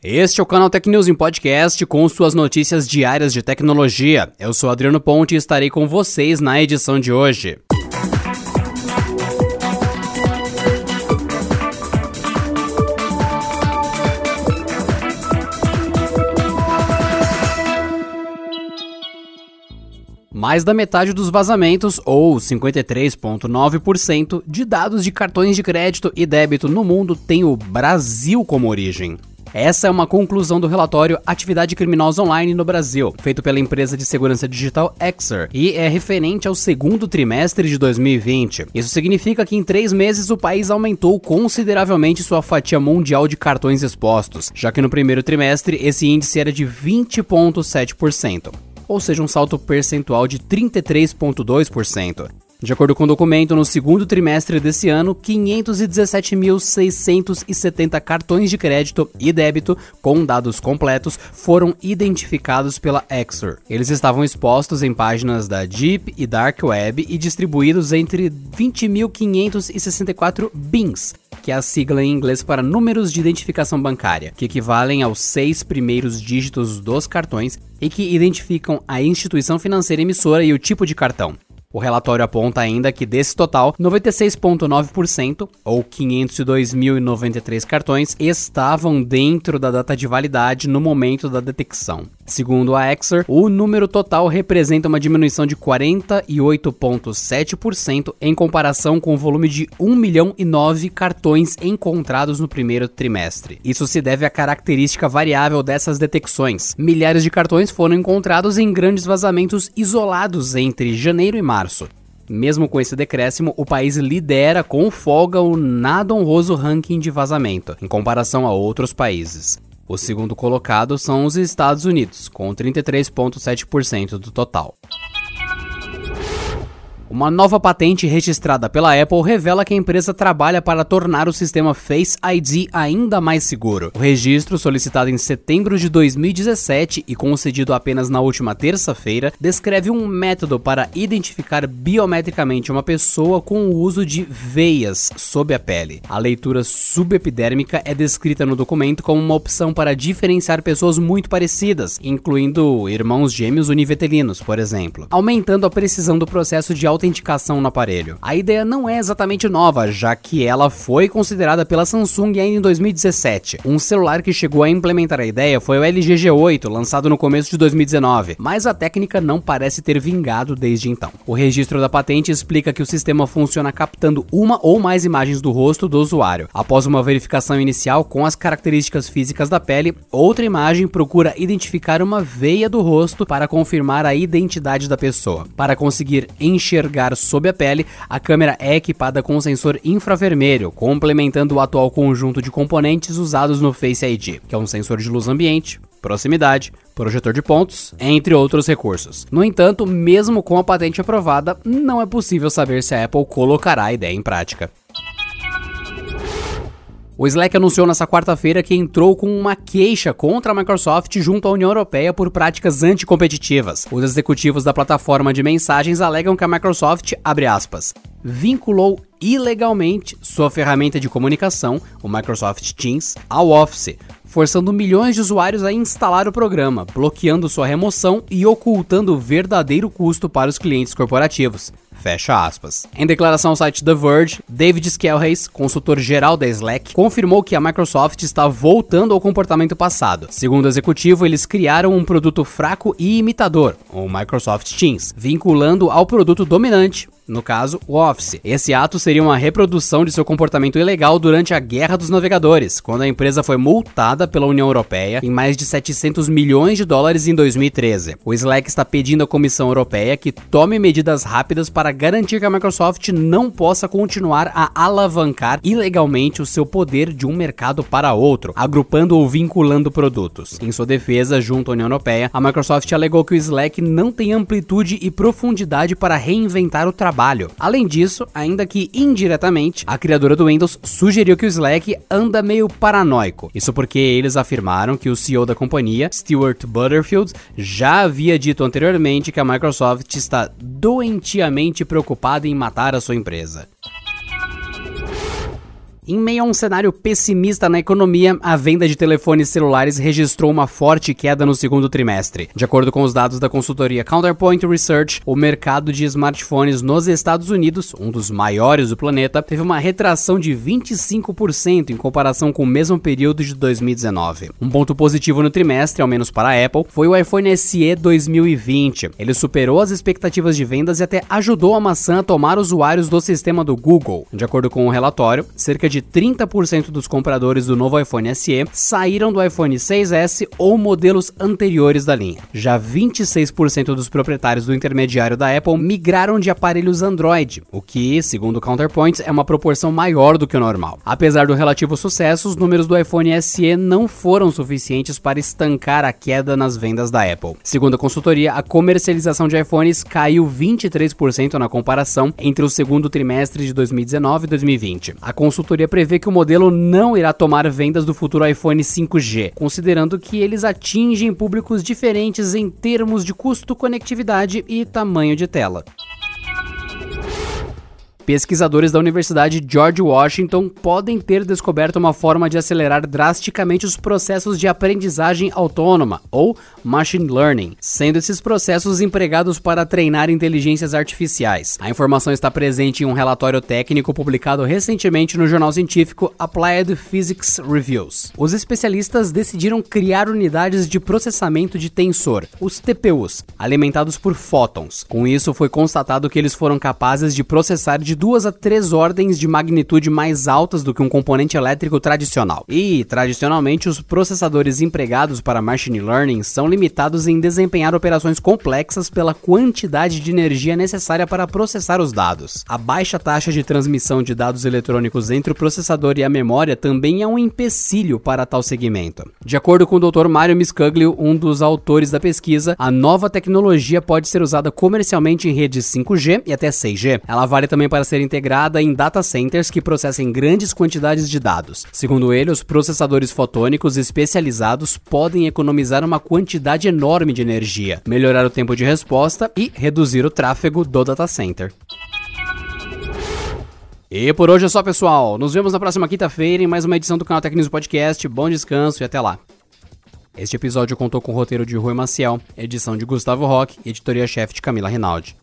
Este é o canal Tech News em podcast com suas notícias diárias de tecnologia. Eu sou Adriano Ponte e estarei com vocês na edição de hoje. Mais da metade dos vazamentos, ou 53,9%, de dados de cartões de crédito e débito no mundo tem o Brasil como origem. Essa é uma conclusão do relatório Atividade Criminosa Online no Brasil, feito pela empresa de segurança digital Exer, e é referente ao segundo trimestre de 2020. Isso significa que em três meses o país aumentou consideravelmente sua fatia mundial de cartões expostos, já que no primeiro trimestre esse índice era de 20,7% ou seja, um salto percentual de 33,2%. De acordo com o documento, no segundo trimestre desse ano, 517.670 cartões de crédito e débito com dados completos foram identificados pela Exor. Eles estavam expostos em páginas da Deep e Dark Web e distribuídos entre 20.564 BINs, que é a sigla em inglês para números de identificação bancária, que equivalem aos seis primeiros dígitos dos cartões e que identificam a instituição financeira emissora e o tipo de cartão. O relatório aponta ainda que desse total, 96,9%, ou 502.093 cartões, estavam dentro da data de validade no momento da detecção. Segundo a Exer, o número total representa uma diminuição de 48,7% em comparação com o volume de 1 milhão e 9 cartões encontrados no primeiro trimestre. Isso se deve à característica variável dessas detecções. Milhares de cartões foram encontrados em grandes vazamentos isolados entre janeiro e março março. Mesmo com esse decréscimo, o país lidera com folga o nada honroso ranking de vazamento, em comparação a outros países. O segundo colocado são os Estados Unidos, com 33,7% do total. Uma nova patente registrada pela Apple revela que a empresa trabalha para tornar o sistema Face ID ainda mais seguro. O registro, solicitado em setembro de 2017 e concedido apenas na última terça-feira, descreve um método para identificar biometricamente uma pessoa com o uso de veias sob a pele. A leitura subepidérmica é descrita no documento como uma opção para diferenciar pessoas muito parecidas, incluindo irmãos gêmeos univetelinos, por exemplo, aumentando a precisão do processo de autenticação no aparelho. A ideia não é exatamente nova, já que ela foi considerada pela Samsung ainda em 2017. Um celular que chegou a implementar a ideia foi o LG G8, lançado no começo de 2019, mas a técnica não parece ter vingado desde então. O registro da patente explica que o sistema funciona captando uma ou mais imagens do rosto do usuário. Após uma verificação inicial com as características físicas da pele, outra imagem procura identificar uma veia do rosto para confirmar a identidade da pessoa. Para conseguir enxergar enxergar sob a pele, a câmera é equipada com um sensor infravermelho, complementando o atual conjunto de componentes usados no Face ID, que é um sensor de luz ambiente, proximidade, projetor de pontos, entre outros recursos. No entanto, mesmo com a patente aprovada, não é possível saber se a Apple colocará a ideia em prática. O Slack anunciou nesta quarta-feira que entrou com uma queixa contra a Microsoft junto à União Europeia por práticas anticompetitivas. Os executivos da plataforma de mensagens alegam que a Microsoft, abre aspas, vinculou ilegalmente sua ferramenta de comunicação, o Microsoft Teams, ao Office, forçando milhões de usuários a instalar o programa, bloqueando sua remoção e ocultando o verdadeiro custo para os clientes corporativos. Fecha aspas. Em declaração ao site The Verge, David Skelhays, consultor geral da Slack, confirmou que a Microsoft está voltando ao comportamento passado. Segundo o executivo, eles criaram um produto fraco e imitador, o Microsoft Teams, vinculando ao produto dominante, no caso, o Office. Esse ato seria uma reprodução de seu comportamento ilegal durante a Guerra dos Navegadores, quando a empresa foi multada pela União Europeia em mais de 700 milhões de dólares em 2013. O Slack está pedindo à Comissão Europeia que tome medidas rápidas para garantir que a Microsoft não possa continuar a alavancar ilegalmente o seu poder de um mercado para outro, agrupando ou vinculando produtos. Em sua defesa, junto à União Europeia, a Microsoft alegou que o Slack não tem amplitude e profundidade para reinventar o trabalho trabalho. Além disso, ainda que indiretamente, a criadora do Windows sugeriu que o Slack anda meio paranoico. Isso porque eles afirmaram que o CEO da companhia, Stuart Butterfield, já havia dito anteriormente que a Microsoft está doentiamente preocupada em matar a sua empresa. Em meio a um cenário pessimista na economia, a venda de telefones celulares registrou uma forte queda no segundo trimestre. De acordo com os dados da consultoria Counterpoint Research, o mercado de smartphones nos Estados Unidos, um dos maiores do planeta, teve uma retração de 25% em comparação com o mesmo período de 2019. Um ponto positivo no trimestre, ao menos para a Apple, foi o iPhone SE 2020. Ele superou as expectativas de vendas e até ajudou a maçã a tomar usuários do sistema do Google. De acordo com o um relatório, cerca de 30% dos compradores do novo iPhone SE saíram do iPhone 6S ou modelos anteriores da linha. Já 26% dos proprietários do intermediário da Apple migraram de aparelhos Android, o que, segundo Counterpoint, é uma proporção maior do que o normal. Apesar do relativo sucesso, os números do iPhone SE não foram suficientes para estancar a queda nas vendas da Apple. Segundo a consultoria, a comercialização de iPhones caiu 23% na comparação entre o segundo trimestre de 2019 e 2020. A consultoria prevê que o modelo não irá tomar vendas do futuro iPhone 5G, considerando que eles atingem públicos diferentes em termos de custo, conectividade e tamanho de tela. Pesquisadores da Universidade George Washington podem ter descoberto uma forma de acelerar drasticamente os processos de aprendizagem autônoma, ou machine learning, sendo esses processos empregados para treinar inteligências artificiais. A informação está presente em um relatório técnico publicado recentemente no jornal científico Applied Physics Reviews. Os especialistas decidiram criar unidades de processamento de tensor, os TPUs, alimentados por fótons. Com isso, foi constatado que eles foram capazes de processar de duas a três ordens de magnitude mais altas do que um componente elétrico tradicional. E, tradicionalmente, os processadores empregados para machine learning são limitados em desempenhar operações complexas pela quantidade de energia necessária para processar os dados. A baixa taxa de transmissão de dados eletrônicos entre o processador e a memória também é um empecilho para tal segmento. De acordo com o Dr. Mario Miscuglio, um dos autores da pesquisa, a nova tecnologia pode ser usada comercialmente em redes 5G e até 6G. Ela vale também para ser integrada em data centers que processem grandes quantidades de dados. Segundo ele, os processadores fotônicos especializados podem economizar uma quantidade enorme de energia, melhorar o tempo de resposta e reduzir o tráfego do data center. E por hoje é só, pessoal. Nos vemos na próxima quinta-feira em mais uma edição do canal Tecnismo Podcast. Bom descanso e até lá. Este episódio contou com o roteiro de Rui Maciel, edição de Gustavo Roque e editoria-chefe de Camila Rinaldi.